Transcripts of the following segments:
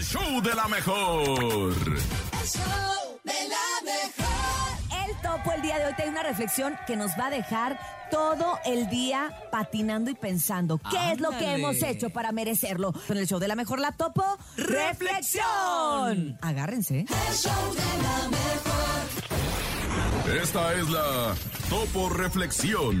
el show de la mejor. El show de la mejor. El topo el día de hoy tiene una reflexión que nos va a dejar todo el día patinando y pensando qué es lo que hemos hecho para merecerlo. Con el show de la mejor la topo, reflexión. Agárrense. El show de la mejor. Esta es la Topo Reflexión.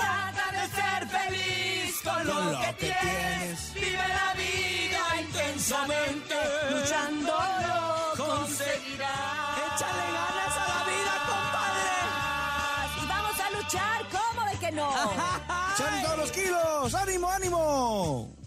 Trata de ser feliz con, lo, que, tienes. Vive la vida intensamente. Luchando lo conseguirás. Échale ganas a la vida, compadre. Y vamos a luchar, ¿cómo de que no? ¡Salen todos los kilos! ¡Ánimo, ánimo!